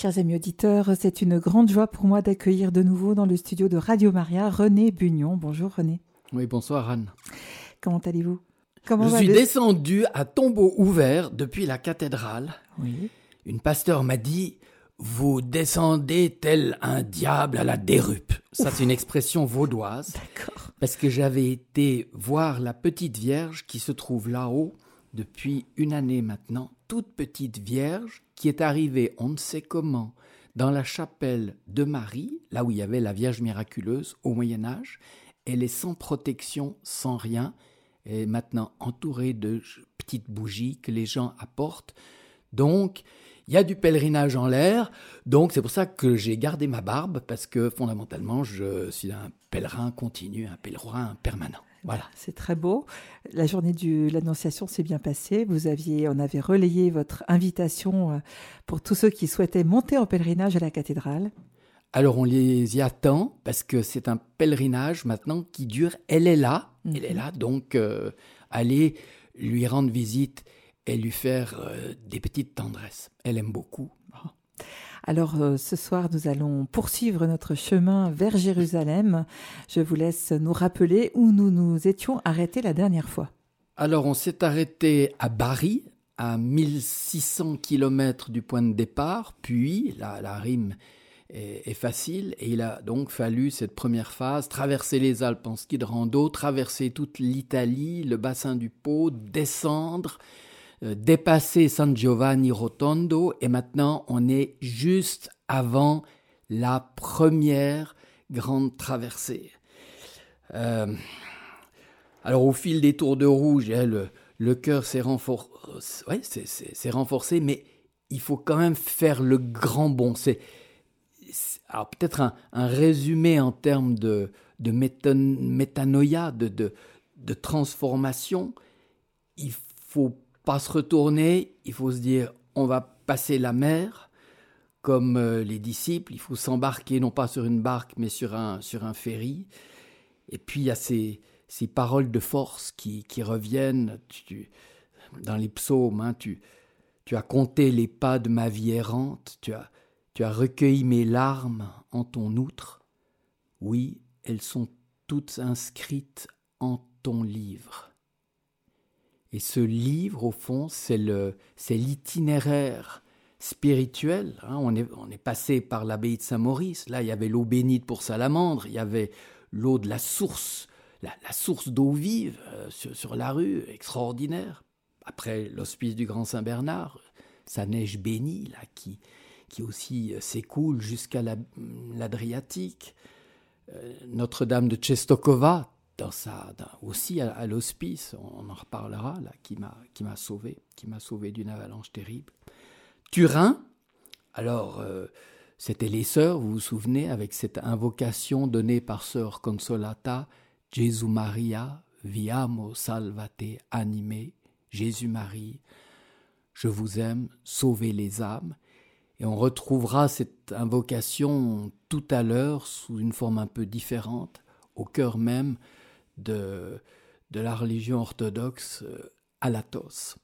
Chers amis auditeurs, c'est une grande joie pour moi d'accueillir de nouveau dans le studio de Radio Maria René Bugnon. Bonjour René. Oui, bonsoir Anne. Comment allez-vous? Je suis descendu à tombeau ouvert depuis la cathédrale. Oui. Une pasteur m'a dit Vous descendez tel un diable à la dérupe. Ça, c'est une expression vaudoise. D'accord. Parce que j'avais été voir la petite Vierge qui se trouve là-haut depuis une année maintenant, toute petite Vierge qui est arrivée, on ne sait comment, dans la chapelle de Marie, là où il y avait la Vierge miraculeuse au Moyen Âge. Elle est sans protection, sans rien, et maintenant entourée de petites bougies que les gens apportent. Donc, il y a du pèlerinage en l'air, donc c'est pour ça que j'ai gardé ma barbe, parce que fondamentalement, je suis un pèlerin continu, un pèlerin permanent. Voilà. C'est très beau. La journée de l'Annonciation s'est bien passée. Vous aviez, on avait relayé votre invitation euh, pour tous ceux qui souhaitaient monter en pèlerinage à la cathédrale. Alors on les y attend parce que c'est un pèlerinage maintenant qui dure. Elle est là, elle est Mhm. là, donc euh, allez lui rendre visite et lui faire euh, des petites tendresses. Elle aime beaucoup. Alors euh, ce soir, nous allons poursuivre notre chemin vers Jérusalem. Je vous laisse nous rappeler où nous nous étions arrêtés la dernière fois. Alors on s'est arrêté à Bari, à 1600 km du point de départ, puis la, la rime est, facile, et il a donc fallu cette première phase, traverser les Alpes en ski de rando, traverser toute l'Italie, le bassin du Pô, descendre, euh, dépasser San Giovanni Rotondo, et maintenant on est juste avant la première grande traversée. Euh, alors au fil des tours de rouge, hein, le, cœur s'est renforcé, mais il faut quand même faire le grand bond. C'est peut-être un, résumé en termes de, de métanoïa, de, de, de transformation. Il faut pas se retourner, il faut se dire on va passer la mer comme euh, les disciples, il faut s'embarquer non pas sur une barque mais sur un, sur un ferry. Et puis il y a ces, ces paroles de force qui, qui reviennent tu- dans les psaumes. hein, tu, tu as compté les pas de ma vie errante, tu as, tu as recueilli mes larmes en ton outre. Oui, elles sont toutes inscrites en ton livre. Et ce livre, au fond, c'est l'itinéraire spirituel. hein. On, est, on est passé par l'abbaye de Saint-Maurice. Là, il y avait l'eau bénite pour Salamandre, il y avait l'eau de la source, la, source d'eau vive euh, sur, sur la rue, extraordinaire. Après l'hospice du Grand Saint-Bernard, sa neige bénie, là, qui, qui aussi euh, s'écoule jusqu'à la- l'Adriatique. Euh, Notre-Dame de Czestochowa, dans sa, aussi à, l'hospice, on en reparlera, là, qui m'a qui m'a sauvé, qui m'a sauvé d'une avalanche terrible. Turin, alors euh, c'était les sœurs, vous vous souvenez, avec cette invocation donnée par sœur Consolata, Jésus Maria, viamo salvate anime, Jésus-Marie, je vous aime, sauvez les âmes. Et on retrouvera cette invocation tout à l'heure sous une forme un peu différente, au cœur même de, de la religion orthodoxe euh, à l'Athos.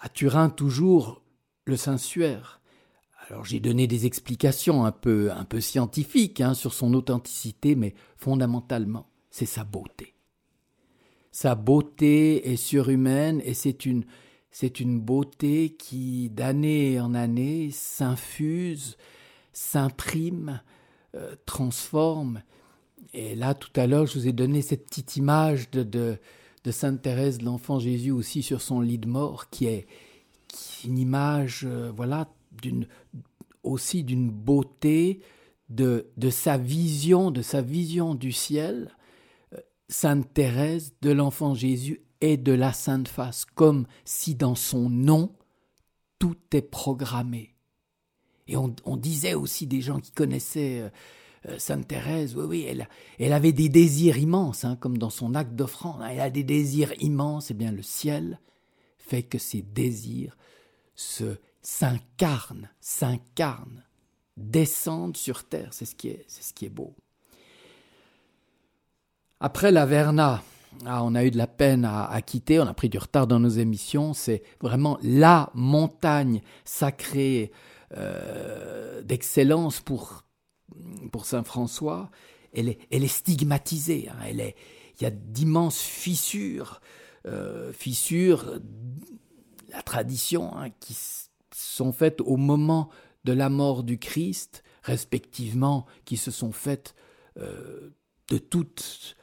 À Turin, toujours, le Saint-Suaire. Alors j'ai donné des explications un peu, un peu scientifiques hein, sur son authenticité, mais fondamentalement, c'est sa beauté. Sa beauté est surhumaine et c'est une, c'est une beauté qui, d'année en année, s'infuse, s'imprime, euh, transforme. Et là, tout à l'heure, je vous ai donné cette petite image de, de, Sainte Thérèse de l'Enfant Jésus aussi sur son lit de mort, qui est, une image, euh, voilà, d'une, aussi d'une beauté, de, de sa vision, de sa vision du ciel. Sainte Thérèse de l'Enfant Jésus et de la Sainte Face, comme si dans son nom, tout est programmé. Et on, disait aussi des gens qui connaissaient euh, Sainte Thérèse, oui, oui, elle, avait des désirs immenses, hein, comme dans son acte d'offrande. Elle a des désirs immenses, et bien le ciel fait que ces désirs se s'incarnent, s'incarnent, descendent sur terre. C'est ce qui est, beau. Après la Verna, ah, on a eu de la peine à, à, quitter, on a pris du retard dans nos émissions. C'est vraiment la montagne sacrée euh, d'excellence pour, pour Saint François, elle est, elle est stigmatisée. Hein. elle est, il y a d'immenses fissures, euh, fissures, la tradition, hein, qui sont faites au moment de la mort du Christ, respectivement, qui se sont faites euh, de toute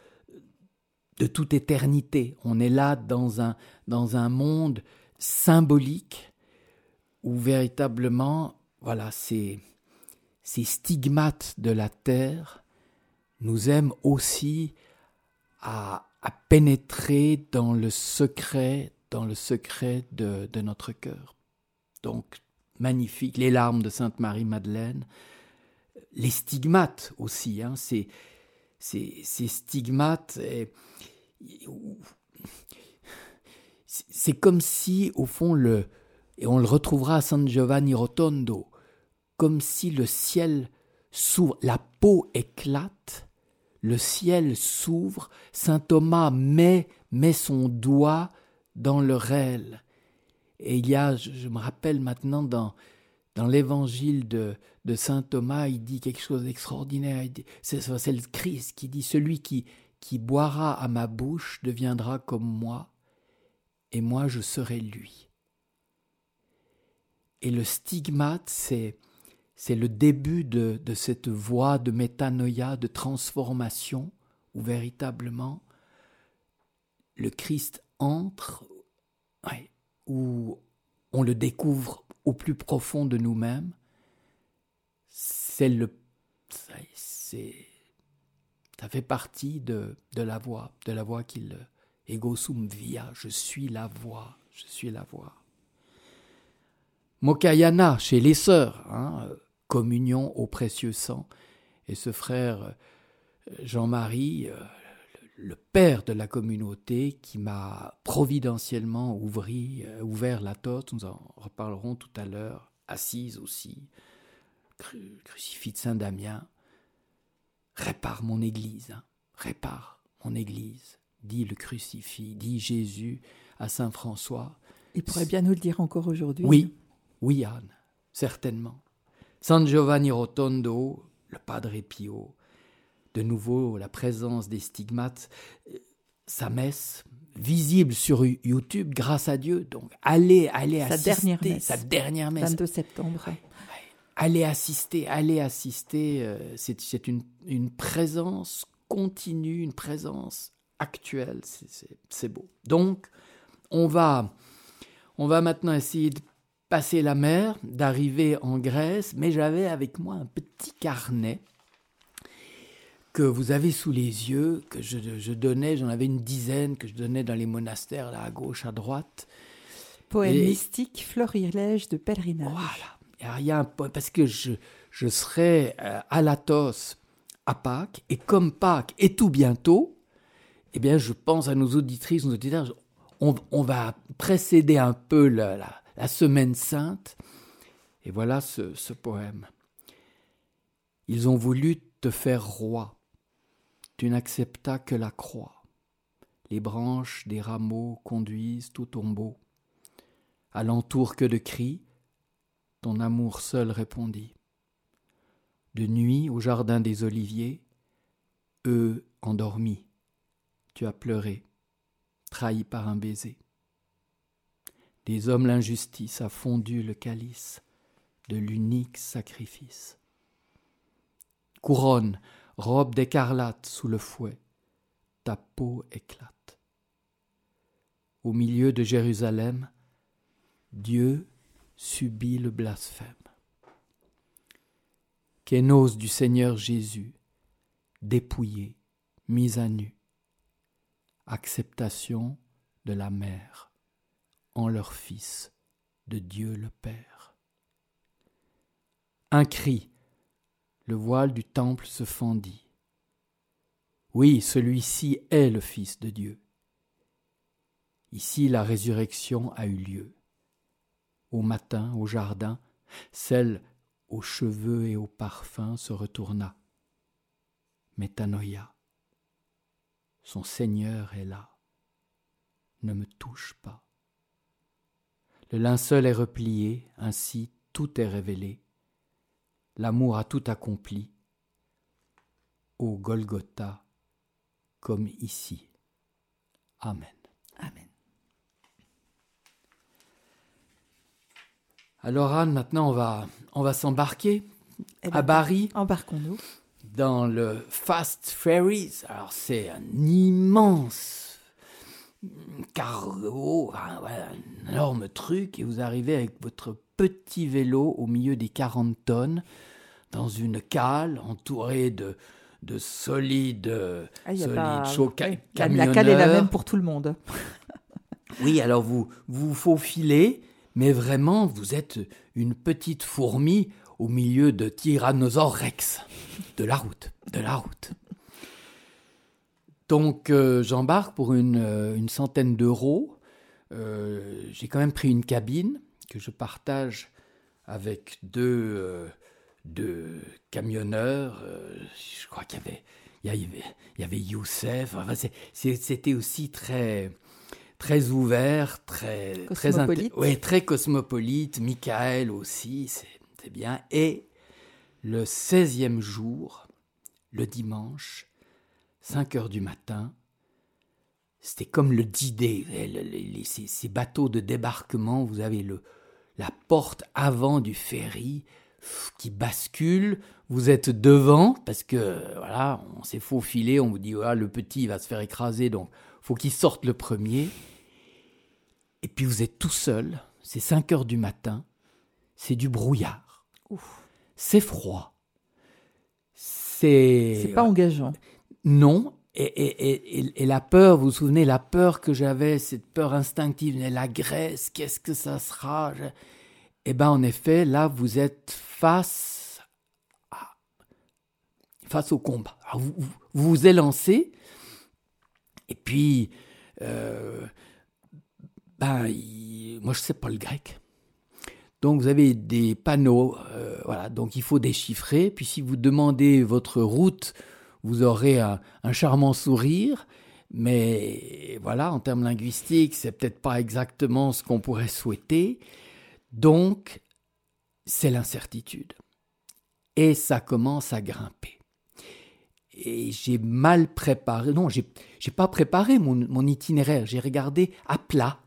de toute éternité. On est là dans un, dans un monde symbolique où véritablement, voilà, ces, ces stigmates de la terre nous aiment aussi à, pénétrer dans le secret, dans le secret de, notre cœur. Donc, magnifique, les larmes de Sainte Marie-Madeleine, les stigmates aussi, hein, ces stigmates, c'est comme si, au fond, le, et on le retrouvera à San Giovanni Rotondo, comme si le ciel s'ouvre, la peau éclate, le ciel s'ouvre, saint Thomas met, met son doigt dans le réel. Et il y a, je, me rappelle maintenant dans, dans l'évangile de, de saint Thomas, il dit quelque chose d'extraordinaire. C'est le Christ qui dit Celui qui, qui boira à ma bouche deviendra comme moi, et moi je serai lui. Et le stigmate, c'est, c'est le début de, de cette voie de métanoïa, de transformation, où véritablement le Christ entre, où on le découvre au plus profond de nous-mêmes. C'est le, c'est, ça fait partie de, de la voix, de la voix qu'il ego sum via, je suis la voix, je suis la voix. Mokayana chez les sœurs, hein, communion au précieux sang. Et ce frère Jean-Marie, euh, le père de la communauté, qui m'a providentiellement ouvri, euh, ouvert la tote, nous en reparlerons tout à l'heure, assise aussi, crucifix de Saint-Damien, répare mon Église, hein, répare mon Église, dit le crucifix, dit Jésus à Saint François. Il pourrait bien nous le dire encore aujourd'hui. Oui, oui, Anne, certainement. San Giovanni Rotondo, le Padre Pio, de nouveau la présence des stigmates, sa messe visible sur YouTube grâce à Dieu. Donc allez, allez sa assister, dernière messe. sa dernière messe. 22 septembre. Allez assister, allez assister. Euh, c'est une, une présence continue, une présence actuelle. C'est beau. Donc, on va, on va maintenant essayer de passer la mer, d'arriver en Grèce, mais j'avais avec moi un petit carnet que vous avez sous les yeux, que je, donnais, j'en avais une dizaine que je donnais dans les monastères, là à gauche, à droite. Poème mystique, florilège de pèlerinage. Voilà. Il y a un parce que je, je serai euh, à Latos à Pâques, et comme Pâques est tout bientôt, eh bien, je pense à nos auditrices, nos auditeurs, on, on va précéder un peu la, la, la semaine sainte. Et voilà ce, poème. Ils ont voulu te faire roi. Tu n'acceptas que la croix. Les branches des rameaux conduisent au tombeau. Alentour que de cris, ton amour seul répondit. De nuit au jardin des oliviers, eux endormis, tu as pleuré, trahi par un baiser. Des hommes l'injustice a fondu le calice de l'unique sacrifice. Couronne, robe d'écarlate sous le fouet, ta peau éclate. Au milieu de Jérusalem, Dieu subit le blasphème. Kénos du Seigneur Jésus, dépouillé, mis à nu. Acceptation de la mère en leur Fils de Dieu le Père. Un cri, le voile du temple se fendit. Oui, celui-ci est le Fils de Dieu. Ici la résurrection a eu lieu. Au matin, au jardin, celle aux cheveux et aux parfums se retourna. Métanoïa, son Seigneur est là. Ne me touche pas. Le linceul est replié, ainsi tout est révélé. L'amour a tout accompli. Au Golgotha, comme ici. Amen. Amen. Alors Anne, maintenant on va, on va s'embarquer Eh à ben, Bari Embarquons-nous. dans le Fast Ferries. Alors c'est un immense cargo, un, ouais, un énorme truc, et vous arrivez avec votre petit vélo au milieu des 40 tonnes, dans une cale entourée de, de solides, Ah, solides pas- la, la cale est la même pour tout le monde. Oui, alors vous vous faufilez, mais vraiment, vous êtes une petite fourmi au milieu de Tyrannosaure Rex. De la route, de la route. Donc, euh, j'embarque pour une, euh, une centaine d'euros. Euh, J'ai quand même pris une cabine que je partage avec deux, euh, deux camionneurs. Je crois qu'il y avait, il y avait, il y avait Youssef. Enfin, C'était aussi très très ouvert, très très Cosmopolite. ouais, très cosmopolite. Michael aussi, c'est bien. Et le 16e jour, le dimanche, 5 heures du matin, c'était comme le D-Day, ces, ces bateaux de débarquement, vous avez le, la porte avant du ferry qui bascule, vous êtes devant, parce que voilà, on s'est faufilé, on vous dit, voilà, le petit va se faire écraser, donc faut qu'il sorte le premier. Et puis vous êtes tout seul, c'est 5 heures du matin, c'est du brouillard, c'est froid, c'est... C'est pas engageant. Non. Et, et, et- et- la peur, vous vous souvenez, la peur que j'avais, cette peur instinctive, la graisse, qu'est-ce que ça sera? Je- Eh bien, en effet, là, vous êtes face, face au combat. Vous, vous vous vous élancez, et puis, euh, ben, moi, je sais pas le grec. Donc, vous avez des panneaux, euh, voilà, donc il faut déchiffrer. Puis, si vous demandez votre route, vous aurez un, charmant sourire, mais voilà, en termes linguistiques, c'est peut-être pas exactement ce qu'on pourrait souhaiter. Donc, c'est l'incertitude. Et ça commence à grimper. Et j'ai mal préparé, non, j'ai pas préparé mon, itinéraire, j'ai regardé à plat.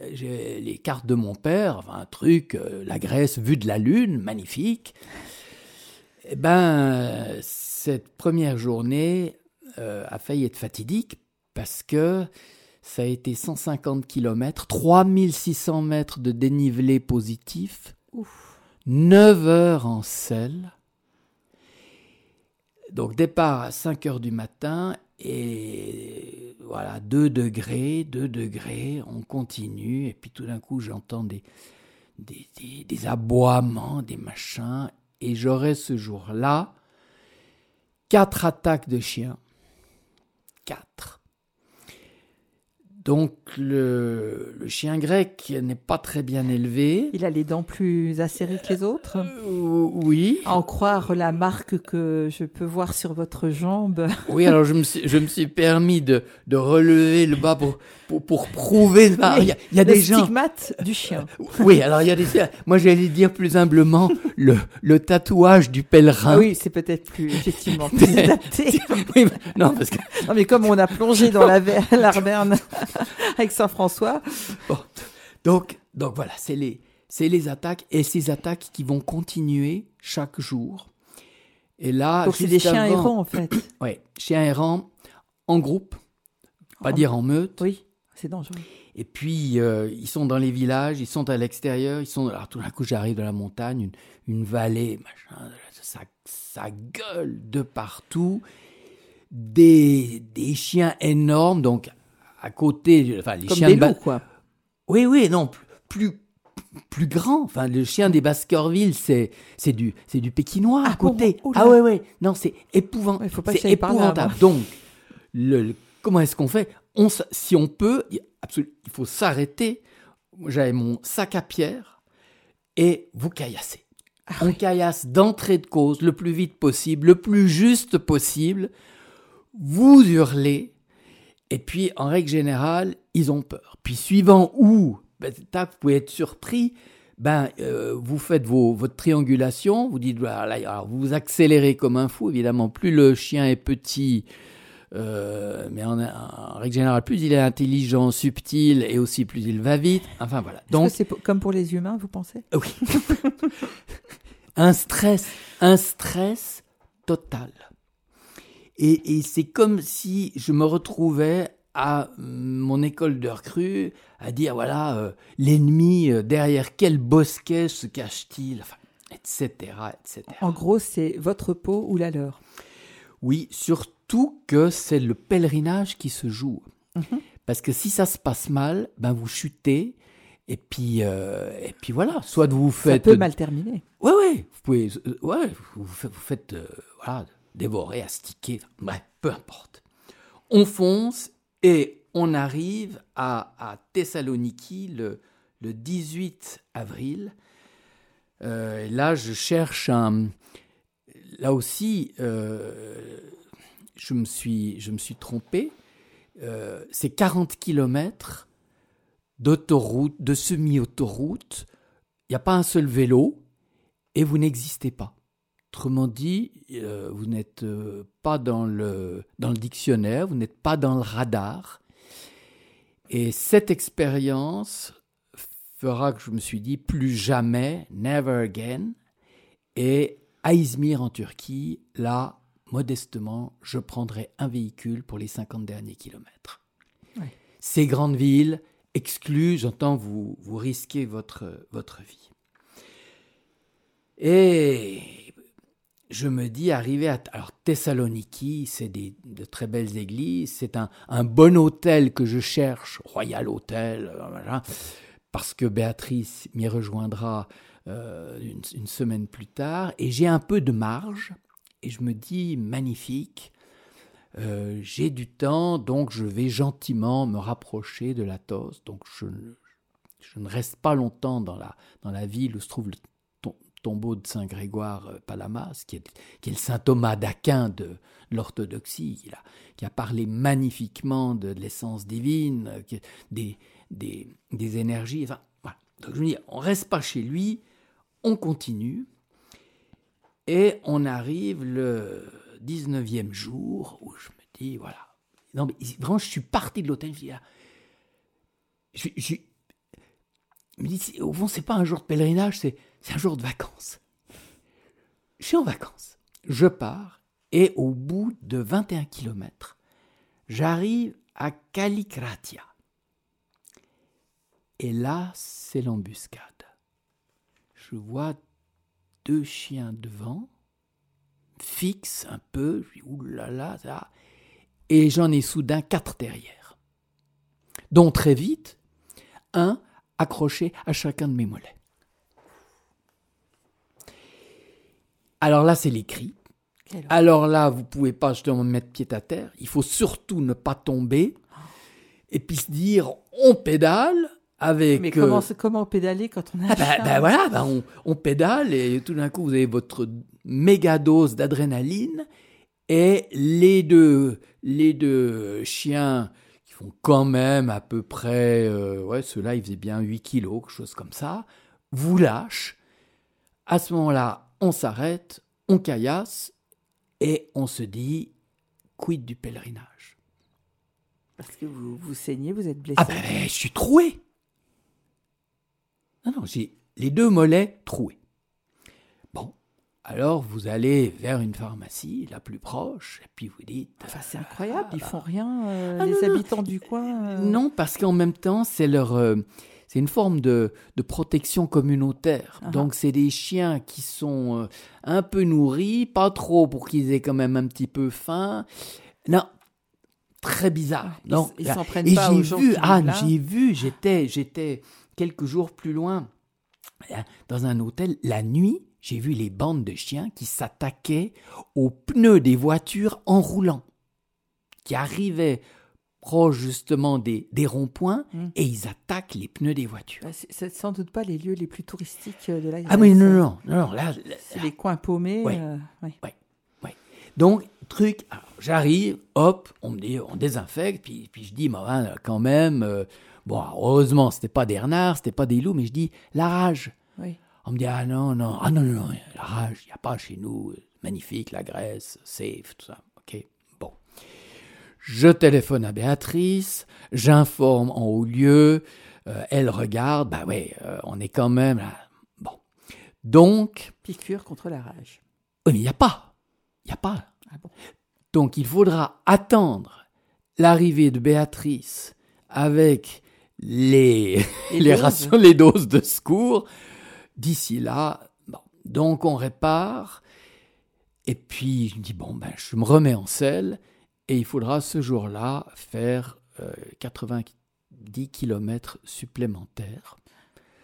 Euh, J'ai les cartes de mon père, un truc, euh, la Grèce vue de la Lune, magnifique. Eh ben, cette première journée euh, a failli être fatidique parce que ça a été 150 km, 3600 mètres de dénivelé positif, Ouf. 9 heures en selle. Donc départ à 5 heures du matin et voilà, 2 degrés, 2 degrés, on continue et puis tout d'un coup j'entends des, des, des- des aboiements, des machins et j'aurai ce jour-là quatre attaques de chiens. Quatre. Donc le, le chien grec n'est pas très bien élevé. Il a les dents plus acérées que les autres. Euh, oui. À en croire la marque que je peux voir sur votre jambe. Oui, alors je me suis, je me suis permis de, de relever le bas pour, pour, pour prouver. Il y a, y a des gens. stigmate du chien. Oui, alors il y a des. Moi, j'allais dire plus humblement le, le tatouage du pèlerin. Ah oui, c'est peut-être plus, effectivement, plus adapté. Oui, mais- non, parce que Non, mais comme on a plongé dans la avec Saint-François, Bon. Donc, donc voilà, c'est les, c'est les attaques et ces attaques qui vont continuer chaque jour. Et là, donc c'est des chiens errants en fait. Ouais, chiens errants en groupe, pas En- dire en meute. Oui, c'est dangereux. Et puis, euh, ils sont dans les villages, ils sont à l'extérieur, ils sont. Alors, tout d'un coup, j'arrive de la montagne, une, une vallée, machin, ça, ça gueule de partout. Des, des chiens énormes, donc à côté, enfin, les Comme chiens des loups, quoi. Oui, oui, non, plus, plus, plus grand. Enfin, le chien des Baskerville, c'est, c'est du, c'est du pékinois à Ah, côté. oh ah ouais, ouais. Non, c'est épouvantable. Ouais, faut pas c'est épouvantable. Donc, le, le- comment est-ce qu'on fait? On, Si on peut, il, faut s'arrêter. J'avais mon sac à pierre et vous caillassez. Ah on caillasse d'entrée de cause le plus vite possible, le plus juste possible. Vous hurlez. Et puis, en règle générale, ils ont peur. Puis, suivant où, ben, tac, vous pouvez être surpris, ben, euh, vous faites vos, votre triangulation, vous dites, voilà, alors vous accélérez comme un fou, évidemment, plus le chien est petit, euh, mais en, en, règle générale, plus il est intelligent, subtil, et aussi plus il va vite. Enfin voilà. Donc c'est comme pour les humains, vous pensez? Oui. un stress, un stress total. Et, et c'est comme si je me retrouvais à mon école de recrue à dire voilà euh, l'ennemi euh, derrière quel bosquet se cache-t-il? Enfin, etc etc en gros c'est votre peau ou la leur? Oui surtout que c'est le pèlerinage qui se joue mhm. parce que si ça se passe mal ben vous chutez et puis euh, et puis voilà soit vous faites ça peut mal terminer ouais ouais vous pouvez ouais vous, vous faites voilà dévorer astiquer bref peu importe on fonce et on arrive à, Thessaloniki le, 18 avril. Euh, là, je cherche un. Là aussi, euh, je, me suis, je me suis trompé. Euh, c'est 40 km d'autoroute, de semi-autoroute. Il n'y a pas un seul vélo et vous n'existez pas. Autrement dit, euh, vous n'êtes euh, pas dans le, dans le dictionnaire, vous n'êtes pas dans le radar. Et cette expérience fera que je me suis dit plus jamais, never again. Et à Izmir en Turquie, là, modestement, je prendrai un véhicule pour les 50 derniers kilomètres. Ces grandes villes exclues, j'entends, vous, vous risquez votre, votre vie. Et je me dis, arriver à alors Thessaloniki, c'est de très belles églises, c'est un, bon hôtel que je cherche, Royal Hotel, euh, parce que Béatrice m'y rejoindra euh, une, semaine plus tard, et j'ai un peu de marge, et je me dis, magnifique, euh, j'ai du temps, donc je vais gentiment me rapprocher de l'Athos, donc je, ne reste pas longtemps dans la, dans la ville où se trouve le tombeau de Saint Grégoire euh, Palamas, qui est, qui est le saint Thomas d'Aquin de l'orthodoxie, qui a, qui a parlé magnifiquement de, l'essence divine, euh, des, des, des, énergies. Enfin. Donc je me dis, on reste pas chez lui, on continue, et on arrive le 19e jour où je me dis, voilà. Non, mais vraiment, je suis parti de l'hôtel, je ah, me dis, au fond, c'est pas un jour de pèlerinage, c'est un jour de vacances. Je suis en vacances. Je pars et au bout de 21 kilomètres, j'arrive à Kalikratia. Et là, c'est l'embuscade. Je vois deux chiens devant, fixes un peu, je dis oulala, ça. Et j'en ai soudain quatre derrière. Dont très vite, un accroché à chacun de mes mollets. Alors là, c'est les cris. Alors là, vous pouvez pas justement mettre pied à terre. Il faut surtout ne pas tomber. Et puis se dire, on pédale avec. Mais comment, euh, comment pédaler quand on a. Ah bah, bah, voilà, bah on, on, pédale et tout d'un coup, vous avez votre méga dose d'adrénaline. Et les deux, les deux chiens qui font quand même à peu près. Euh, ouais, ceux-là, ils faisaient bien 8 kilos, quelque chose comme ça. Vous lâchent. À ce moment-là, on s'arrête, on caillasse et on se dit quid du pèlerinage? Parce que vous, vous saignez, vous êtes blessé. Ah ben, je suis troué. Non, non, j'ai les deux mollets troués. Bon, alors vous allez vers une pharmacie la plus proche et puis vous dites. Enfin, c'est incroyable, ils font rien, euh, ah, les habitants du coin. Euh. Non, parce qu'en même temps, c'est leur. Euh, c'est une forme de, protection communautaire. Ah. Donc c'est des chiens qui sont un peu nourris, pas trop pour qu'ils aient quand même un petit peu faim. Non, très bizarre. Non, ils, s'en prennent pas aux vu, Anne, j'ai vu, j'étais, j'étais quelques jours plus loin dans un hôtel la nuit. J'ai vu les bandes de chiens qui s'attaquaient aux pneus des voitures en roulant, qui arrivaient proche justement des, des ronds-points mmh. et ils attaquent les pneus des voitures. Bah, c'est sans doute pas les lieux les plus touristiques euh, de la. Ah oui, non, non, non, là, c'est les coins paumés. Oui, euh, oui. Donc, truc, j'arrive, hop, on me dit, on désinfecte, puis, puis je dis, bah, quand même, euh, bon, heureusement, c'était pas des renards, c'était pas des loups, mais je dis, la rage. On me dit ah non non ah non non, la rage il n'y a pas chez nous magnifique la Grèce safe tout ça. Ok bon. Je téléphone à Béatrice j'informe en haut lieu euh, elle regarde bah ouais euh, on est quand même là. Bon. Donc piqûre contre la rage. oui mais il n'y a pas il n'y a pas. Ah donc il faudra attendre l'arrivée de Béatrice avec les, les, rations, les doses de secours. D'ici là, bon, donc on répare. Et puis je me dis, bon, ben, je me remets en selle et il faudra ce jour-là faire 90 euh, km supplémentaires.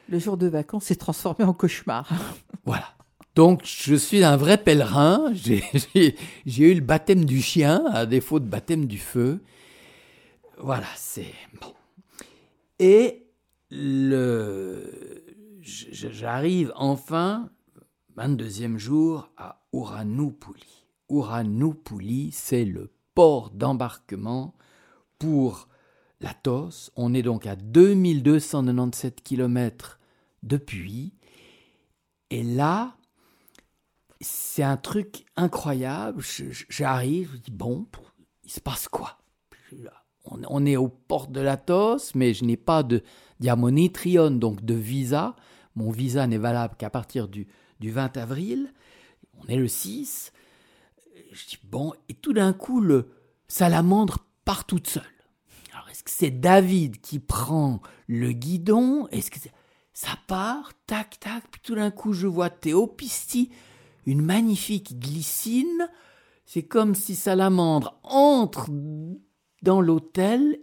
Le jour de vacances s'est transformé en cauchemar. voilà. Donc je suis un vrai pèlerin. J'ai eu le baptême du chien à défaut de baptême du feu. Voilà, c'est bon. Et le, j'arrive enfin, 22e jour, à Uranoupoli. Uranoupoli, c'est le port d'embarquement pour l'Athos. On est donc à 2297 km depuis. Et là, c'est un truc incroyable. J'arrive, je dis, bon, il se passe quoi? On, est aux portes de l'Athos, mais je n'ai pas de diamonitrion, donc de visa. Mon visa n'est valable qu'à partir du, 20 avril. On est le 6. Je dis, bon, et tout d'un coup, le salamandre part toute seule. Alors, est-ce que c'est David qui prend le guidon? Est-ce que ça part, tac, tac, puis tout d'un coup, je vois Théopistie, une magnifique glycine. C'est comme si Salamandre entre dans l'hôtel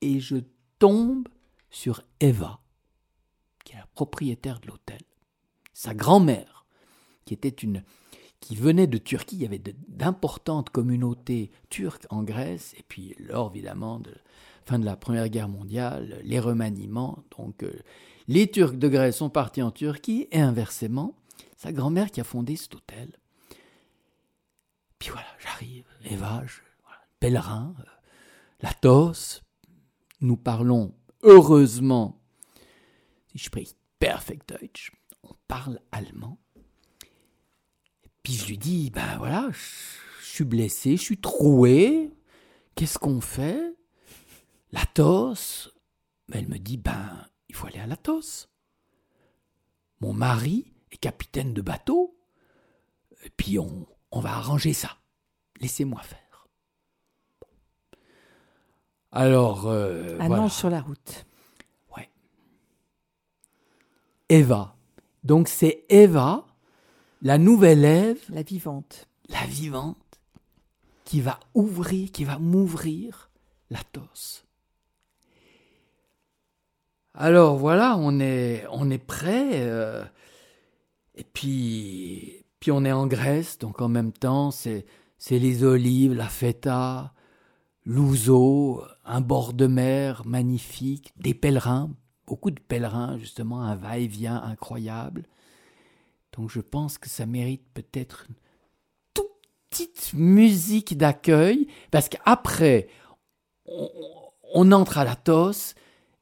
et je tombe sur Eva, qui est la propriétaire de l'hôtel. Sa grand-mère, qui était une qui venait de Turquie, il y avait d'importantes communautés turques en Grèce, et puis lors évidemment de fin de la Première Guerre mondiale, les remaniements, donc euh, les Turcs de Grèce sont partis en Turquie, et inversement, sa grand-mère qui a fondé cet hôtel. Puis voilà, j'arrive, Eva, je, pèlerin, euh, Latos, nous parlons heureusement, si je prie perfect Deutsch, on parle allemand. puis je lui dis, ben voilà, je suis blessé, je suis troué, qu'est-ce qu'on fait? Latos, ben, elle me dit, ben il faut aller à Latos. Mon mari est capitaine de bateau, puis on va arranger ça. Laissez-moi faire. Alors. Euh, Annonce sur la route. Ouais. Eva. Donc c'est Eva, la nouvelle Ève. La vivante. La vivante, qui va ouvrir, qui va m'ouvrir la tosse. Alors voilà, on est, on est prêt. Euh, et puis, puis on est en Grèce, donc en même temps, c'est, c'est les olives, la feta, l'ouzo, un bord de mer magnifique, des pèlerins, beaucoup de pèlerins, justement, un va-et-vient incroyable. Donc je pense que ça mérite peut-être une toute petite musique d'accueil, parce qu'après, on, entre à la tosse,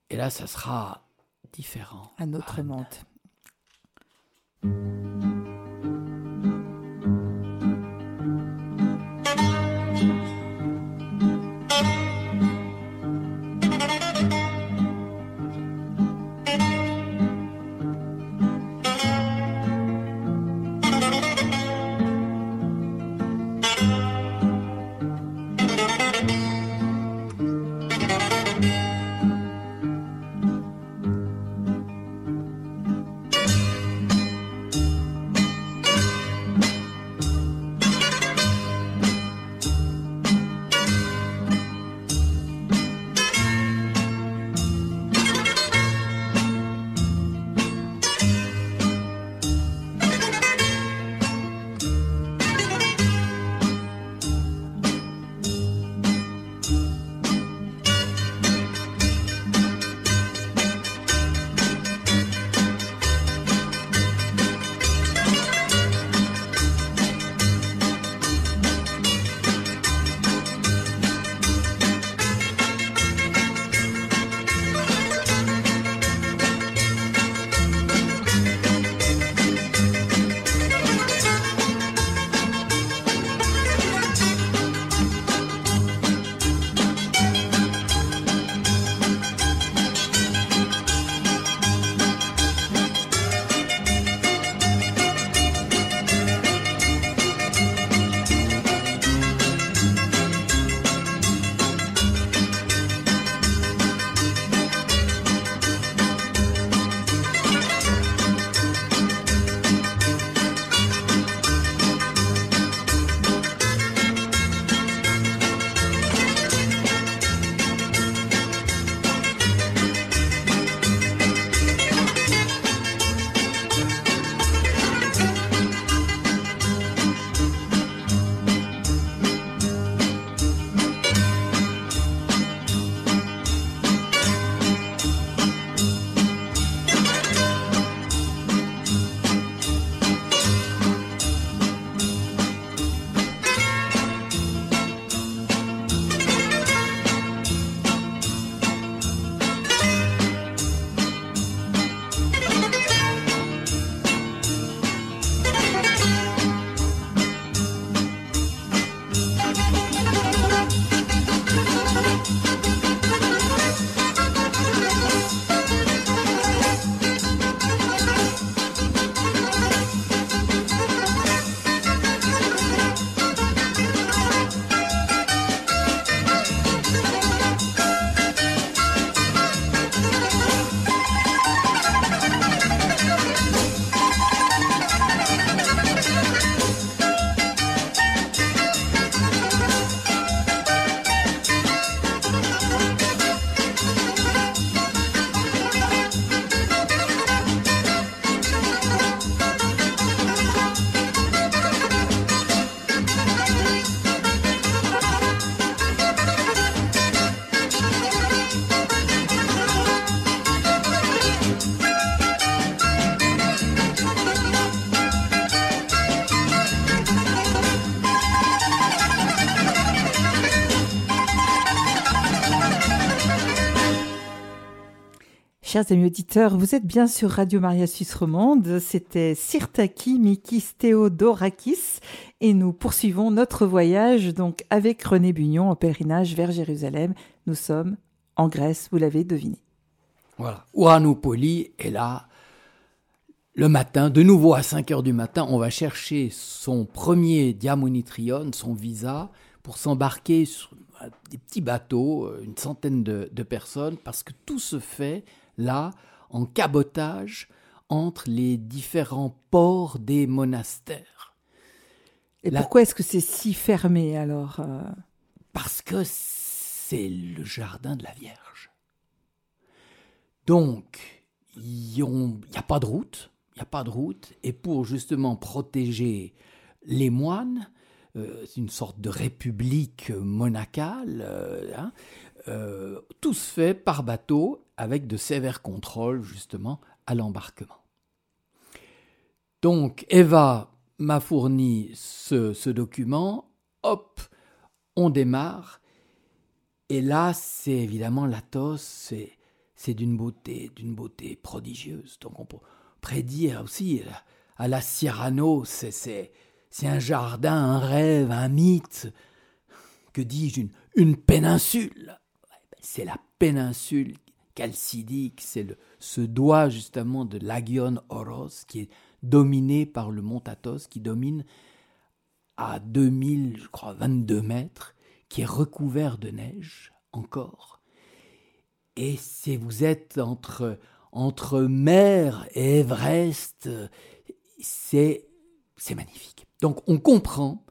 et là, ça sera différent. Un autre monde. Chers amis auditeurs, vous êtes bien sur Radio Maria Suisse Romande. C'était Sirtaki Mikis Theodorakis et nous poursuivons notre voyage donc avec René Bugnon en pèlerinage vers Jérusalem. Nous sommes en Grèce, vous l'avez deviné. Voilà. Ouranopoli est là. Le matin, de nouveau à 5 heures du matin, on va chercher son premier diamonitrion, son visa, pour s'embarquer sur des petits bateaux, une centaine de, de personnes, parce que tout se fait là, en cabotage entre les différents ports des monastères. Et pourquoi est-ce que c'est si fermé alors euh? Parce que c'est le jardin de la Vierge. Donc, il n'y a pas de route, il n'y a pas de route, et pour justement protéger les moines, euh, c'est une sorte de république monacale, euh, hein, tout se fait par bateau avec de sévères contrôles justement à l'embarquement. Donc Eva m'a fourni ce, document, hop, on démarre, et là c'est évidemment l'Athos, c'est, d'une beauté, d'une beauté prodigieuse. Donc on peut prédire aussi à la Cyrano, c'est, c'est, un jardin, un rêve, un mythe, que dis-je, une, une péninsule? C'est la péninsule calcidique, c'est ce doigt justement de l'Agion Oros qui est dominé par le mont Athos, qui domine à 2000, je crois, 22 mètres, qui est recouvert de neige encore. Et si vous êtes entre, entre mer et Everest, c'est, c'est magnifique. Donc on comprend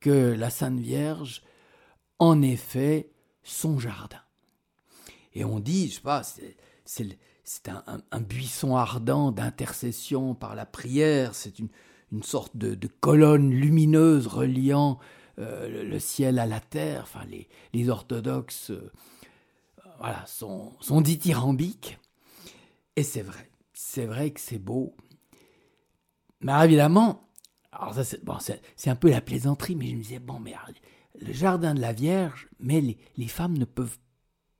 que la Sainte Vierge, en effet, son jardin. Et on dit, je sais pas, c'est un, buisson ardent d'intercession par la prière, c'est une, sorte de, colonne lumineuse reliant euh, le, ciel à la terre. Enfin, les, orthodoxes euh, voilà, sont, sont dithyrambiques. Et c'est vrai, c'est vrai que c'est beau. Mais évidemment, alors ça c'est bon, un peu la plaisanterie, mais je me disais, bon, mais le jardin de la Vierge, mais les, les femmes ne peuvent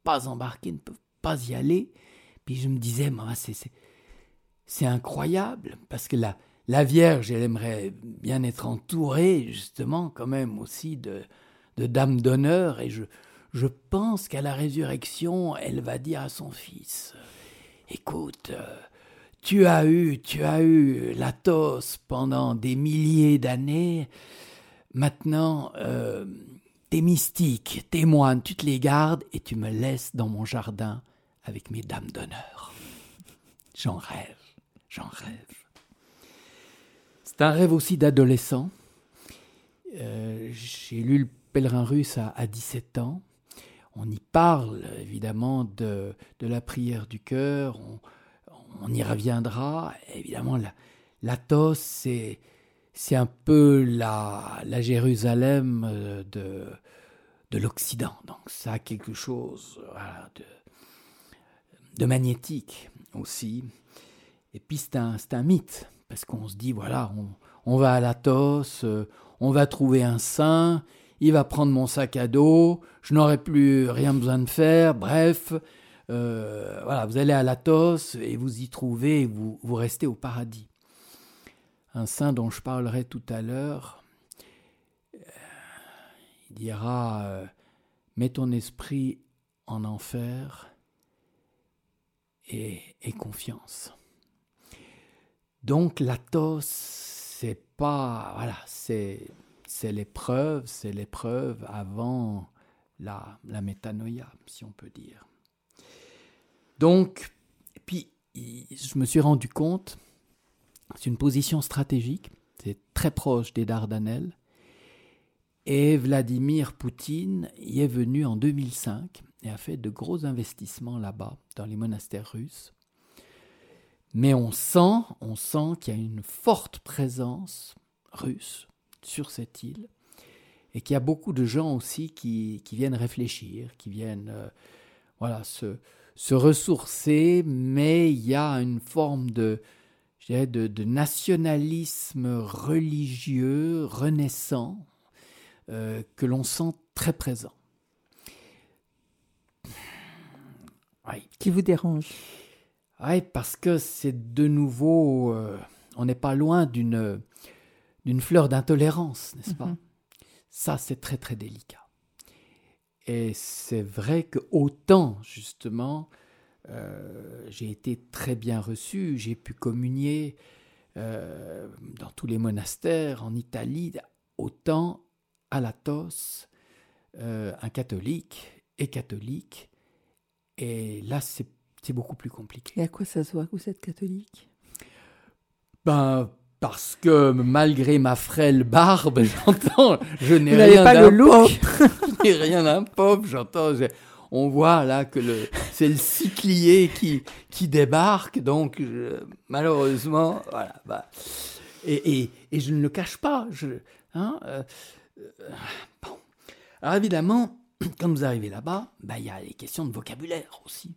pas embarquer, ne peuvent pas y aller. Puis je me disais, c'est, incroyable, parce que la, la Vierge, elle aimerait bien être entourée, justement, quand même aussi de, dames d'honneur, et je, je pense qu'à la résurrection, elle va dire à son fils, écoute, euh, tu as eu, tu as eu l'Athos pendant des milliers d'années, maintenant, euh, tes mystiques, tes tu te les gardes et tu me laisses dans mon jardin avec mes dames d'honneur. J'en rêve, j'en rêve. C'est un rêve aussi d'adolescent. Euh, j'ai lu Le pèlerin russe à, 17 ans. On y parle évidemment de, de la prière du cœur, on, y reviendra. Évidemment, l'athos, c'est c'est un peu la, la Jérusalem euh, de, de l'Occident. Donc ça a quelque chose de, magnétique aussi. Et puis c'est un, un, mythe, parce qu'on se dit, voilà, on, on va à l'Athos, euh, on va trouver un saint, il va prendre mon sac à dos, je n'aurai plus rien besoin de faire, bref, euh, voilà, vous allez à l'Athos et vous y trouvez, vous, vous restez au paradis un saint dont je parlerai tout à l'heure, il dira euh, Mets ton esprit en enfer et, confiance. Donc l'athos, c'est pas voilà, c'est c'est l'épreuve, c'est l'épreuve avant la, la métanoïa, si on peut dire. Donc, puis je me suis rendu compte c'est une position stratégique, c'est très proche des Dardanelles. Et Vladimir Poutine y est venu en 2005 et a fait de gros investissements là-bas, dans les monastères russes. Mais on sent, on sent qu'il y a une forte présence russe sur cette île et qu'il y a beaucoup de gens aussi qui, viennent réfléchir, qui viennent euh, voilà, se, ressourcer, mais il y a une forme de, de, nationalisme religieux renaissant euh, que l'on sent très présent. Qui vous dérange? Oui, parce que c'est de nouveau, euh, on n'est pas loin d'une d'une fleur d'intolérance, n'est-ce pas? Mhm. Ça, c'est très très délicat. Et c'est vrai que autant justement, euh, j'ai été très bien reçu, j'ai pu communier euh, dans tous les monastères en Italie, autant à Latos, euh, un catholique est catholique, et là c'est beaucoup plus compliqué. Et à quoi ça se voit que vous êtes catholique? Ben, parce que malgré ma frêle barbe, j'entends, je n'ai rien pas d'un pope. Je n'ai rien d'un pope, j'entends, je- on voit là que c'est le cyclier qui, qui débarque, donc je- malheureusement, voilà. Bah, et, et, et je ne le cache pas. Je, hein, euh, bon. Alors évidemment, quand vous arrivez là-bas, bah, il y a les questions de vocabulaire aussi.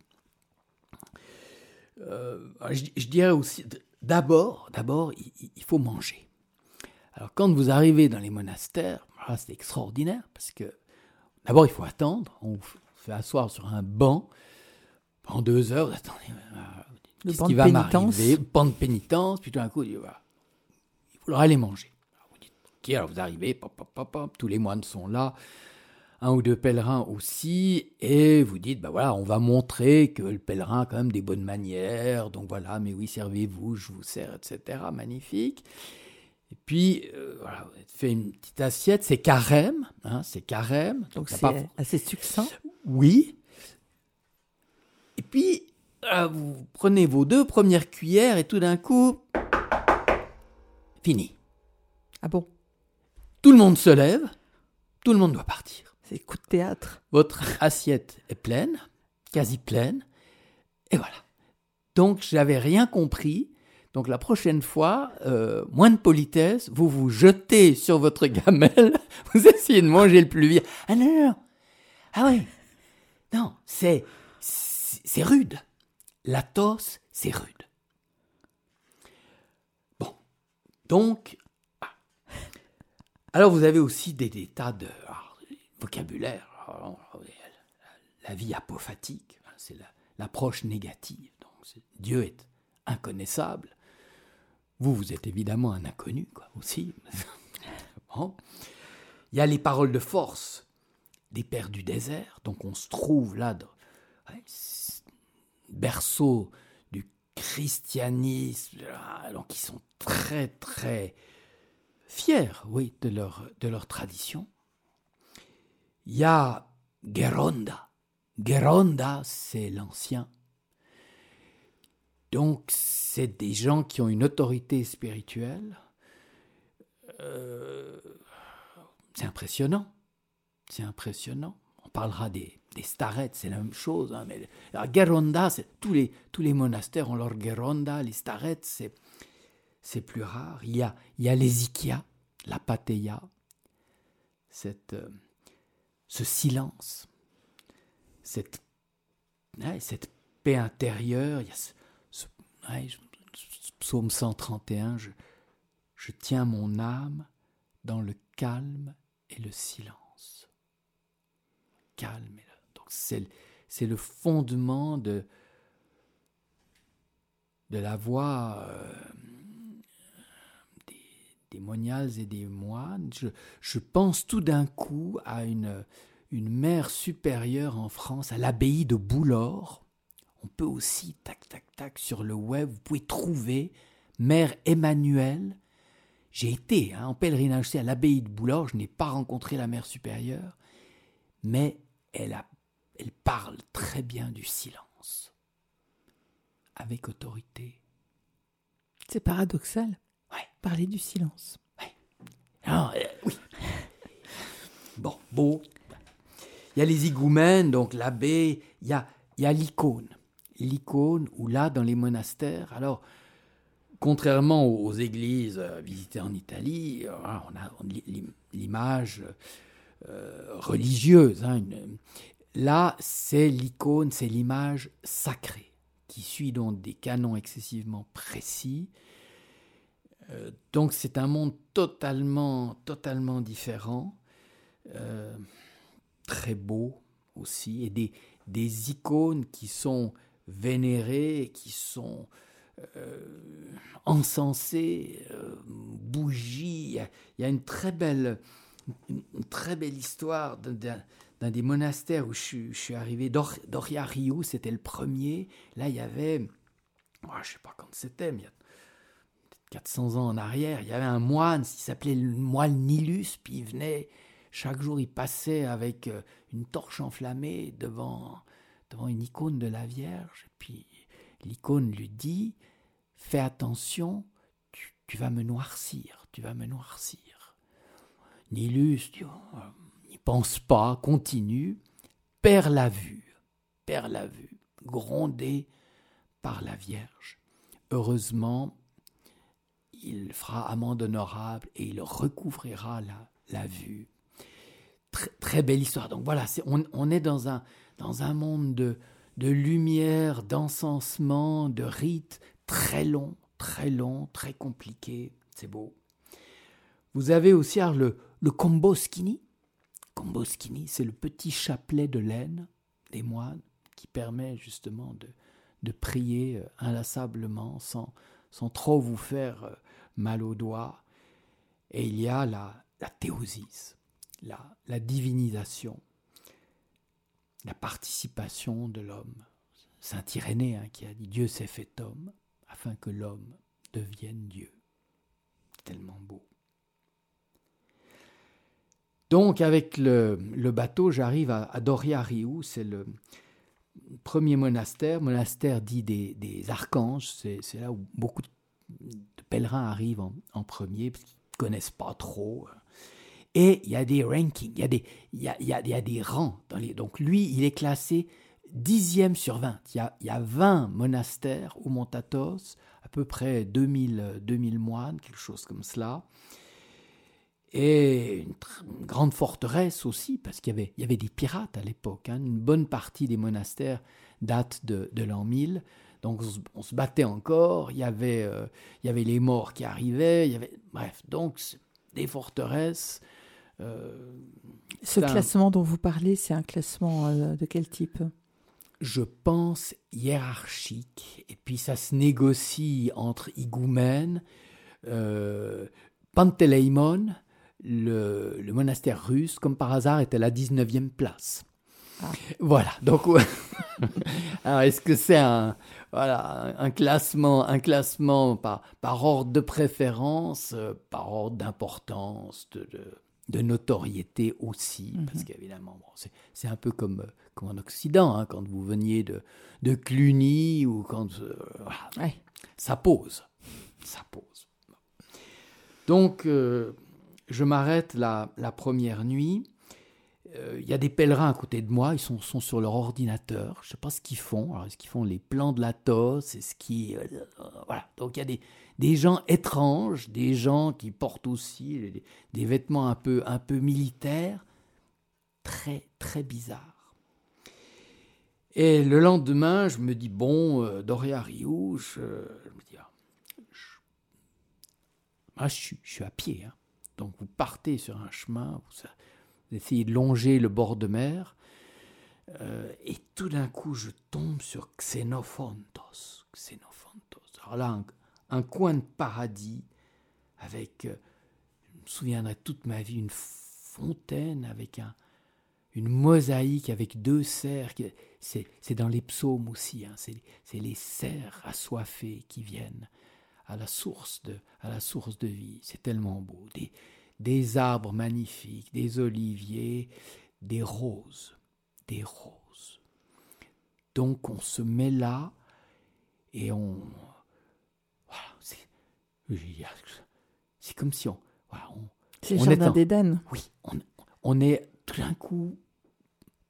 Euh, je, je dirais aussi, d'abord, d'abord, il, faut manger. Alors quand vous arrivez dans les monastères, là, c'est extraordinaire parce que d'abord il faut attendre. On vous fait asseoir sur un banc pendant deux heures. Vous attendez, euh, qu'est-ce qui va m'arriver? Banc de pénitence. Puis tout d'un coup, il voilà, il faudra aller manger. Ok, alors vous arrivez, pop, pop, pop, pop, tous les moines sont là un ou deux pèlerins aussi, et vous dites, bah voilà, on va montrer que le pèlerin a quand même des bonnes manières, donc voilà, mais oui, servez-vous, je vous sers, etc. Magnifique. Et puis, euh, voilà, vous fait une petite assiette, c'est carême, hein, c'est carême. Donc c'est pas- assez succinct. Oui. Et puis, euh, vous prenez vos deux premières cuillères, et tout d'un coup, fini. Ah bon? Tout le monde se lève, tout le monde doit partir. C'est coup de théâtre. Votre assiette est pleine, quasi pleine, et voilà. Donc, j'avais rien compris. Donc, la prochaine fois, euh, moins de politesse, vous vous jetez sur votre gamelle, vous essayez de manger le plus vite. Ah non, non, non. Ah oui. Non, c'est, c'est rude. La tosse, c'est rude. Bon. Donc. Alors vous avez aussi des, tas de alors, vocabulaire. La, vie apophatique, hein, c'est la- l'approche négative. Donc, Dieu est inconnaissable. Vous, vous êtes évidemment un inconnu, quoi, aussi. Bon. Il y a les paroles de force des pères du désert. Donc, on se trouve là, dans, ouais, berceau du christianisme. Donc, ils sont très, très fiers, oui, de leur, de leur tradition. Il y a Geronda. Geronda, c'est l'ancien. Donc, c'est des gens qui ont une autorité spirituelle. Euh, c'est impressionnant. C'est impressionnant. On parlera des, des starets, c'est la même chose. hein, mais la Geronda, tous, les, tous les monastères ont leur Geronda. Les starets, c'est, c'est plus rare. Il y a, il y a les la Pateya, cette, euh, ce silence, cette, cette paix intérieure. Il y a ce, ce- ouais, ce psaume 131, je, je tiens mon âme dans le calme et le silence. Calme. Donc c'est, c'est le fondement de, de la voix euh, des moniales et des moines. Je, pense tout d'un coup à une, mère supérieure en France, à l'abbaye de Boulor. On peut aussi, tac, tac, tac, sur le web, vous pouvez trouver Mère Emmanuelle. J'ai été hein, en pèlerinage à l'abbaye de Boulor, je n'ai pas rencontré la mère supérieure, mais elle, a, elle parle très bien du silence, avec autorité. C'est paradoxal. Ouais. Parler du silence. Ah, euh, oui. Bon, beau. Il y a les higoumènes, donc l'abbé, il y a, il y a l'icône. L'icône, où là, dans les monastères, alors, contrairement aux, églises euh, visitées en Italie, euh, on a l'image religieuse. hein, là, c'est l'icône, c'est l'image sacrée, qui suit donc des canons excessivement précis. Euh, donc c'est un monde totalement, totalement différent, euh, très beau aussi, et des, des icônes qui sont vénérés, qui sont encensés, bougies. Il y, a, une très belle, très belle histoire d'un des monastères où je, suis arrivé, Dor, Doria Rio, c'était le premier. Là, il y avait, oh, je ne sais pas quand c'était, mais il y a 400 ans en arrière, il y avait un moine, il s'appelait le moine Nilus, puis il venait, chaque jour il passait avec euh, une torche enflammée devant, devant une icône de la Vierge, puis l'icône lui dit, fais attention, tu, vas me noircir, tu vas me noircir. Nilus oh, n'y pense pas, continue, perd la vue, perd la vue, grondé par la Vierge. Heureusement, il fera amende honorable et il recouvrira la, la vue. Très, très, belle histoire. Donc voilà, on, on, est dans un, dans un monde de, de lumière, d'encensement, de rites très long, très long, très compliqué. C'est beau. Vous avez aussi le, le Komboskini. Komboskini, c'est le petit chapelet de laine des moines qui permet justement de, de prier inlassablement sans, sans trop vous faire euh, mal aux doigts. Et il y a la, la théosis, la, la divinisation, la participation de l'homme. Saint Irénée hein, qui a dit Dieu s'est fait homme afin que l'homme devienne Dieu. Tellement beau. Donc avec le, bateau, j'arrive à, Doria Riu, c'est le premier monastère, monastère dit des, des archanges, c'est là où beaucoup pèlerins arrivent en, premier parce qu'ils ne connaissent pas trop. Et il y a des rankings, il y a des, il y a, il y a, des rangs. Dans les, donc lui, il est classé dixième sur 20. Il y a, y a 20 monastères au Montatos, à peu près 2000, 2000 moines, quelque chose comme cela. Et une, grande forteresse aussi, parce qu'il y avait, y avait des pirates à l'époque. Hein. Une bonne partie des monastères date de, de l'an 1000. Donc on se, battait encore, il y, avait, euh, il y avait les morts qui arrivaient, il y avait, bref, donc des forteresses. Euh, Ce classement dont vous parlez, c'est un classement euh, de quel type? Je pense hiérarchique, et puis ça se négocie entre higoumènes. Panteléimon, le, le monastère russe, comme par hasard, était à la 19e place. Ah. Voilà, donc alors est-ce que c'est un voilà un classement un classement par par ordre de préférence, euh, par ordre d'importance, de, de, notoriété aussi, mhm. parce qu'évidemment bon, c'est un peu comme comme en Occident hein, quand vous veniez de de Cluny ou quand euh, ça pose ça pose. Donc euh, je m'arrête la, la première nuit il euh, y a des pèlerins à côté de moi, ils sont, sur leur ordinateur. Je ne sais pas ce qu'ils font. Alors, est-ce qu'ils font les plans de la tosse? Est-ce qu'ils. Euh, voilà. Donc, il y a des, des, gens étranges, des gens qui portent aussi des, vêtements un peu, un peu militaires. Très, très bizarre. Et le lendemain, je me dis bon, euh, Doria Rio, je, me dis, ah, je, suis, je, suis, à pied. Hein. Donc, vous partez sur un chemin, vous, d'essayer de longer le bord de mer. Euh, et tout d'un coup, je tombe sur Xenophontos. Xenophontos. Alors là, un, coin de paradis avec, euh, je me souviendrai toute ma vie, une fontaine avec un, une mosaïque avec deux cerfs. C'est dans les psaumes aussi. Hein, C'est les cerfs assoiffés qui viennent à la source de, à la source de vie. C'est tellement beau. Des, des arbres magnifiques, des oliviers, des roses, des roses. Donc on se met là et on... Voilà, c'est comme si on... Voilà, on c'est le jardin d'Éden. Oui, on, on, est tout d'un coup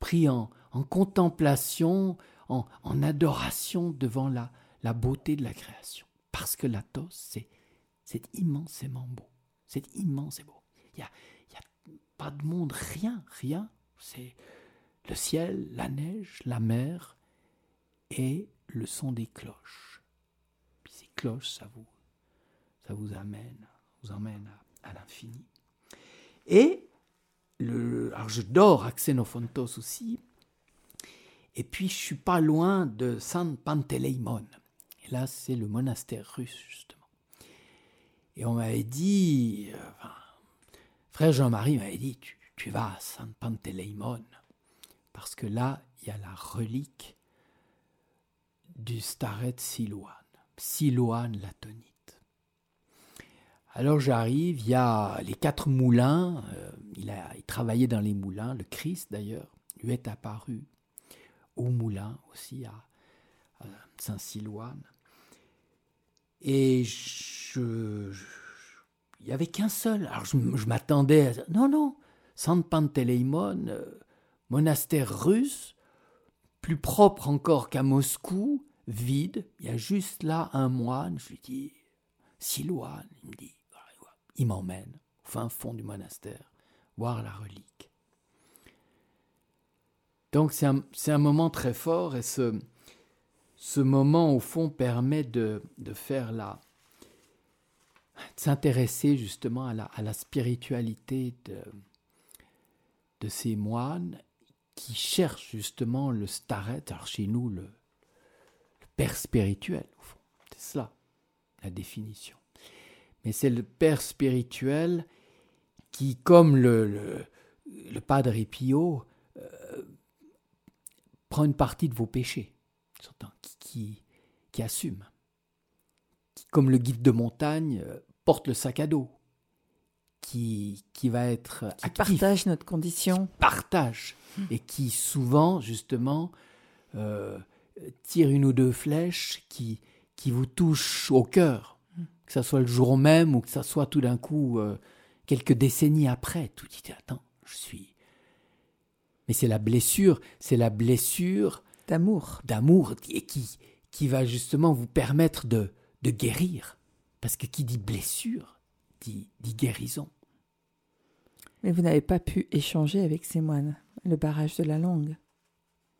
pris en, en contemplation, en, en, adoration devant la, la beauté de la création. Parce que l'Athos, c'est, c'est immensément beau. C'est immense et beau. Il n'y a, y a pas de monde, rien, rien. C'est le ciel, la neige, la mer et le son des cloches. Puis ces cloches, ça vous, ça vous amène, vous emmène à, l'infini. Et le, alors je dors à Xenophontos aussi. Et puis je suis pas loin de San Panteleimon. Et là, c'est le monastère russe, justement. Et on m'avait dit, euh, frère Jean-Marie m'avait dit, tu, vas à San Panteleimon, parce que là, il y a la relique du Staret Silouane, Silouane latonite. Alors j'arrive, il y a les quatre moulins, euh, il, a, il travaillait dans les moulins, le Christ d'ailleurs lui est apparu au moulin aussi à, Saint-Silouane. Et je, il n'y avait qu'un seul. Alors je, m'attendais à... Non, non, San Panteleimon, euh, monastère russe, plus propre encore qu'à Moscou, vide. Il y a juste là un moine. Je lui dis, Silouane. Il me dit, il m'emmène au fin fond du monastère, voir la relique. Donc c'est un, moment très fort et ce, ce moment au fond permet de, faire la de s'intéresser justement à la, à la spiritualité de, de ces moines qui cherchent justement le staret, alors chez nous le, père spirituel au fond, c'est cela la définition. Mais c'est le père spirituel qui, comme le, le, le Padre Pio, prend une partie de vos péchés, qui, qui, assume, qui, comme le guide de montagne, euh, porte le sac à dos, qui, qui va être qui partage notre condition, partage, hmm. et qui souvent, justement, euh, tire une ou deux flèches qui, qui vous touchent au cœur, hmm. que ce soit le jour même ou que ce soit tout d'un coup euh, quelques décennies après. Tout dit, attends, je suis, mais c'est la blessure, c'est la blessure d'amour, d'amour et qui qui va justement vous permettre de de guérir, parce que qui dit blessure dit, dit guérison. Mais vous n'avez pas pu échanger avec ces moines, le barrage de la langue.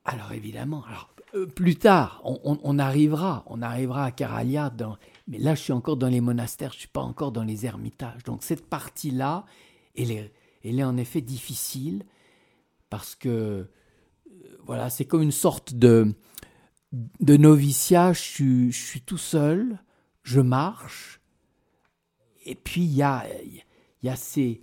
Alors évidemment, alors euh, plus tard, on, arrivera, on arrivera à Caralia, dans, mais là je suis encore dans les monastères, je suis pas encore dans les ermitages. Donc cette partie-là, elle est, elle est en effet difficile parce que euh, voilà, c'est comme une sorte de, de noviciat. Je suis, tout seul, je marche, et puis il y a, y, a ces,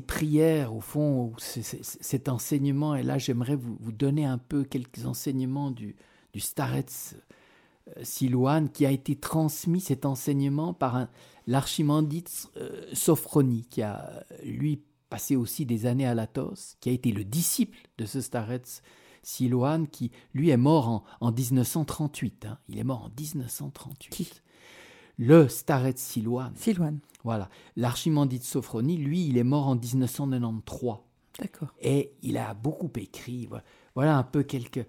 prières, au fond, cet enseignement, et là j'aimerais vous, donner un peu quelques enseignements du, du Starets euh, Silouane, qui a été transmis cet enseignement par l'archimandite euh, Sophronie, qui a, lui, passé aussi des années à Latos, qui a été le disciple de ce Starets Silouane, qui lui est mort en, 1938. Hein. Il est mort en 1938. Qui? Le Starets Silouane. Silouane. Voilà. L'archimandite Sophronie, lui, il est mort en 1993. D'accord. Et il a beaucoup écrit. Voilà un peu quelques.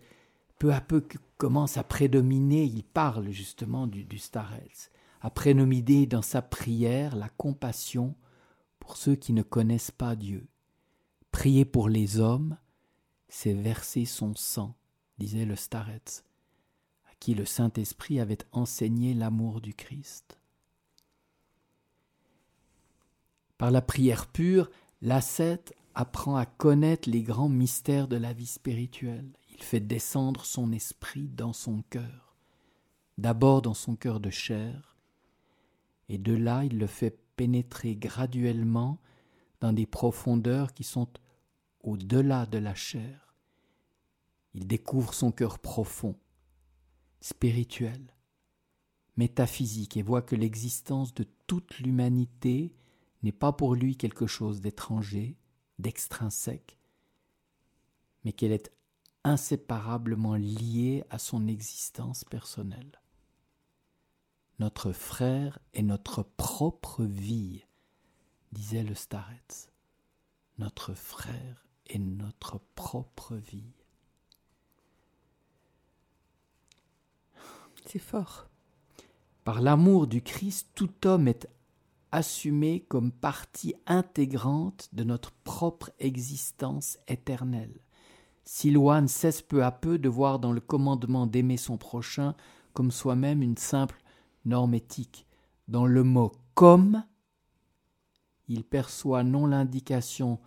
Peu à peu commence à prédominer, il parle justement du, du Starets, à prédominer dans sa prière la compassion pour ceux qui ne connaissent pas Dieu. Prier pour les hommes, c'est verser son sang, disait le Starets, à qui le Saint-Esprit avait enseigné l'amour du Christ. Par la prière pure, l'ascète apprend à connaître les grands mystères de la vie spirituelle. Il fait descendre son esprit dans son cœur, d'abord dans son cœur de chair, et de là il le fait pénétrer graduellement dans des profondeurs qui sont au-delà de la chair. Il découvre son cœur profond, spirituel, métaphysique et voit que l'existence de toute l'humanité n'est pas pour lui quelque chose d'étranger, d'extrinsèque, mais qu'elle est inséparablement liée à son existence personnelle notre frère est notre propre vie, disait le Starets. Notre frère est notre propre vie. C'est fort. Par l'amour du Christ, tout homme est assumé comme partie intégrante de notre propre existence éternelle. Silouane cesse peu à peu de voir dans le commandement d'aimer son prochain comme soi-même une simple norme éthique. Dans le mot comme, il perçoit non l'indication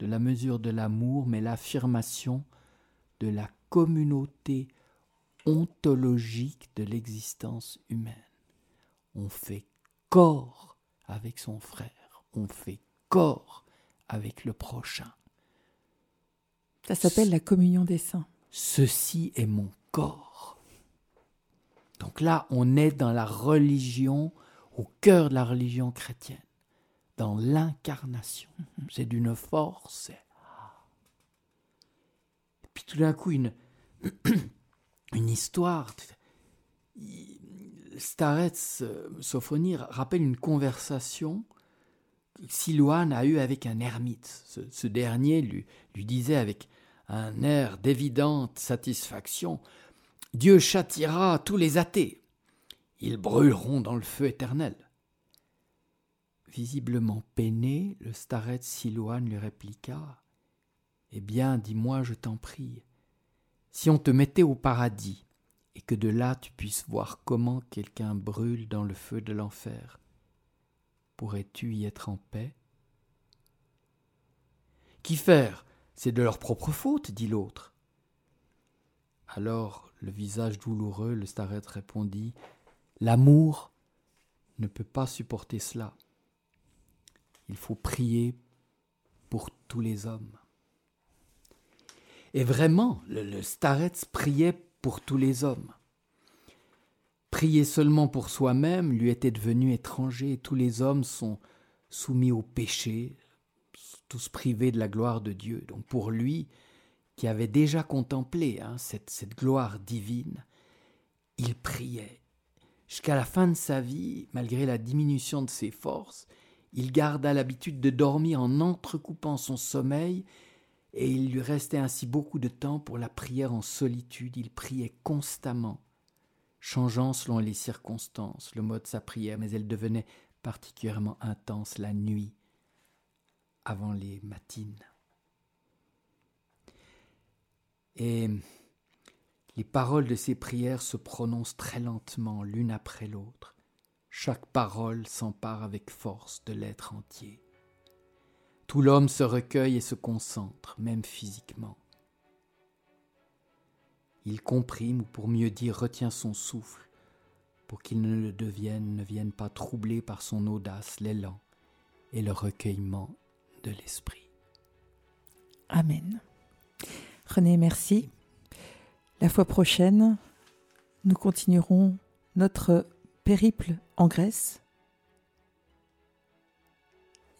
de la mesure de l'amour, mais l'affirmation de la communauté ontologique de l'existence humaine. On fait corps avec son frère, on fait corps avec le prochain. Ça s'appelle la communion des saints. Ceci est mon corps. Donc là, on est dans la religion, au cœur de la religion chrétienne, dans l'incarnation. Mhm. C'est d'une force. Et puis tout d'un coup, une, une histoire. Starets Sophonie rappelle une conversation que Silouane a eue avec un ermite. Ce, dernier lui, lui disait avec un air d'évidente satisfaction Dieu châtiera tous les athées. Ils brûleront dans le feu éternel. Visiblement peiné, le starets Silouane lui répliqua Eh bien, dis-moi, je t'en prie, si on te mettait au paradis, et que de là tu puisses voir comment quelqu'un brûle dans le feu de l'enfer, pourrais-tu y être en paix Qu'y faire? C'est de leur propre faute, dit l'autre. Alors, le visage douloureux, le starette répondit L'amour ne peut pas supporter cela. Il faut prier pour tous les hommes. Et vraiment, le, Starets priait pour tous les hommes. Prier seulement pour soi-même lui était devenu étranger, tous les hommes sont soumis au péché, tous privés de la gloire de Dieu. Donc pour lui, qui avait déjà contemplé hein, cette, cette gloire divine, il priait. Jusqu'à la fin de sa vie, malgré la diminution de ses forces, il garda l'habitude de dormir en entrecoupant son sommeil et il lui restait ainsi beaucoup de temps pour la prière en solitude. Il priait constamment, changeant selon les circonstances le mode de sa prière, mais elle devenait particulièrement intense la nuit, avant les matines. Et les paroles de ces prières se prononcent très lentement l'une après l'autre. Chaque parole s'empare avec force de l'être entier. Tout l'homme se recueille et se concentre, même physiquement. Il comprime, ou pour mieux dire, retient son souffle, pour qu'il ne le devienne, ne vienne pas troubler par son audace l'élan et le recueillement de l'esprit. Amen. René, merci. La fois prochaine, nous continuerons notre périple en Grèce.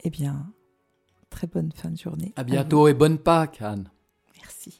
Eh bien, très bonne fin de journée. À bientôt et bonne Pâques, Anne. Merci.